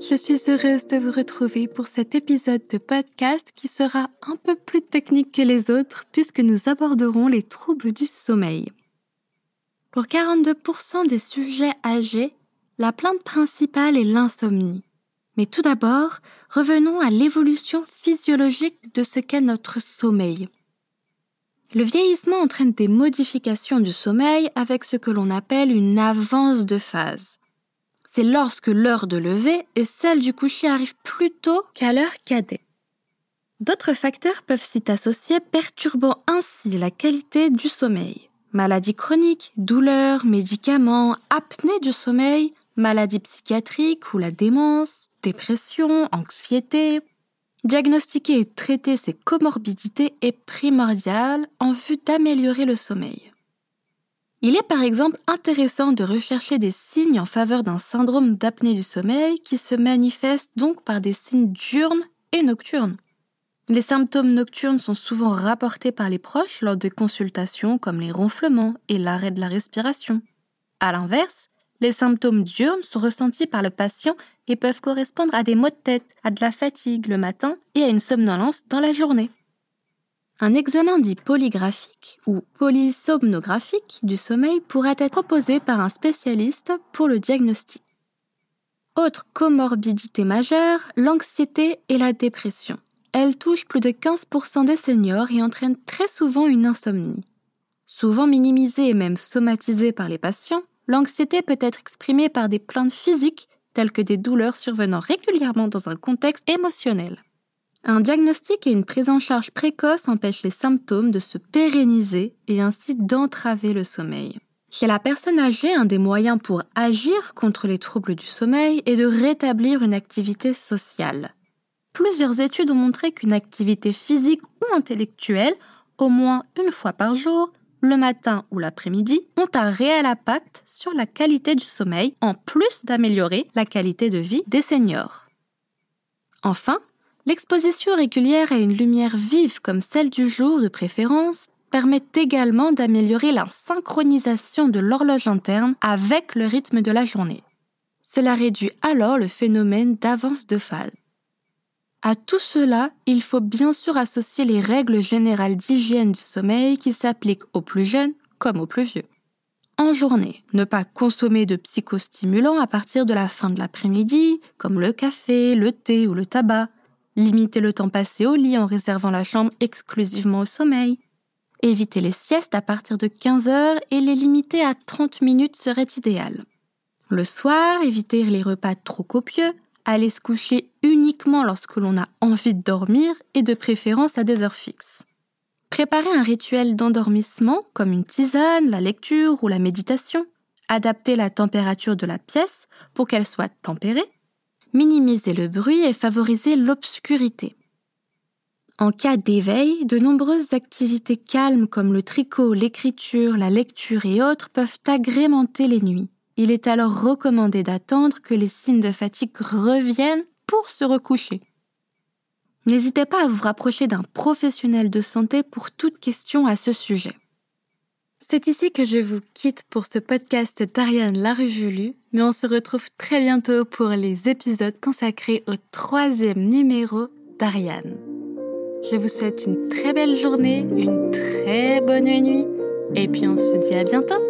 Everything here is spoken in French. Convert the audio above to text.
Je suis heureuse de vous retrouver pour cet épisode de podcast qui sera un peu plus technique que les autres puisque nous aborderons les troubles du sommeil. Pour 42% des sujets âgés, la plainte principale est l'insomnie. Mais tout d'abord, revenons à l'évolution physiologique de ce qu'est notre sommeil. Le vieillissement entraîne des modifications du sommeil avec ce que l'on appelle une avance de phase c'est lorsque l'heure de lever et celle du coucher arrivent plus tôt qu'à l'heure cadet. D'autres facteurs peuvent s'y associer, perturbant ainsi la qualité du sommeil. Maladies chroniques, douleurs, médicaments, apnée du sommeil, maladies psychiatriques ou la démence, dépression, anxiété. Diagnostiquer et traiter ces comorbidités est primordial en vue d'améliorer le sommeil. Il est par exemple intéressant de rechercher des signes en faveur d'un syndrome d'apnée du sommeil qui se manifeste donc par des signes diurnes et nocturnes. Les symptômes nocturnes sont souvent rapportés par les proches lors de consultations comme les ronflements et l'arrêt de la respiration. À l'inverse, les symptômes diurnes sont ressentis par le patient et peuvent correspondre à des maux de tête, à de la fatigue le matin et à une somnolence dans la journée. Un examen dit polygraphique ou polysomnographique du sommeil pourrait être proposé par un spécialiste pour le diagnostic. Autre comorbidité majeure, l'anxiété et la dépression. Elle touche plus de 15% des seniors et entraîne très souvent une insomnie. Souvent minimisée et même somatisée par les patients, l'anxiété peut être exprimée par des plaintes physiques telles que des douleurs survenant régulièrement dans un contexte émotionnel. Un diagnostic et une prise en charge précoce empêchent les symptômes de se pérenniser et ainsi d'entraver le sommeil. Chez la personne âgée, un des moyens pour agir contre les troubles du sommeil est de rétablir une activité sociale. Plusieurs études ont montré qu'une activité physique ou intellectuelle, au moins une fois par jour, le matin ou l'après-midi, ont un réel impact sur la qualité du sommeil, en plus d'améliorer la qualité de vie des seniors. Enfin, L'exposition régulière à une lumière vive comme celle du jour de préférence permet également d'améliorer la synchronisation de l'horloge interne avec le rythme de la journée. Cela réduit alors le phénomène d'avance de phase. À tout cela, il faut bien sûr associer les règles générales d'hygiène du sommeil qui s'appliquent aux plus jeunes comme aux plus vieux. En journée, ne pas consommer de psychostimulants à partir de la fin de l'après-midi, comme le café, le thé ou le tabac, limiter le temps passé au lit en réservant la chambre exclusivement au sommeil, éviter les siestes à partir de 15 heures et les limiter à 30 minutes serait idéal. Le soir, éviter les repas trop copieux, aller se coucher uniquement lorsque l'on a envie de dormir et de préférence à des heures fixes. Préparer un rituel d'endormissement comme une tisane, la lecture ou la méditation. Adapter la température de la pièce pour qu'elle soit tempérée minimiser le bruit et favoriser l'obscurité. En cas d'éveil, de nombreuses activités calmes comme le tricot, l'écriture, la lecture et autres peuvent agrémenter les nuits. Il est alors recommandé d'attendre que les signes de fatigue reviennent pour se recoucher. N'hésitez pas à vous rapprocher d'un professionnel de santé pour toute question à ce sujet. C'est ici que je vous quitte pour ce podcast d'Ariane La Revue mais on se retrouve très bientôt pour les épisodes consacrés au troisième numéro d'Ariane. Je vous souhaite une très belle journée, une très bonne nuit, et puis on se dit à bientôt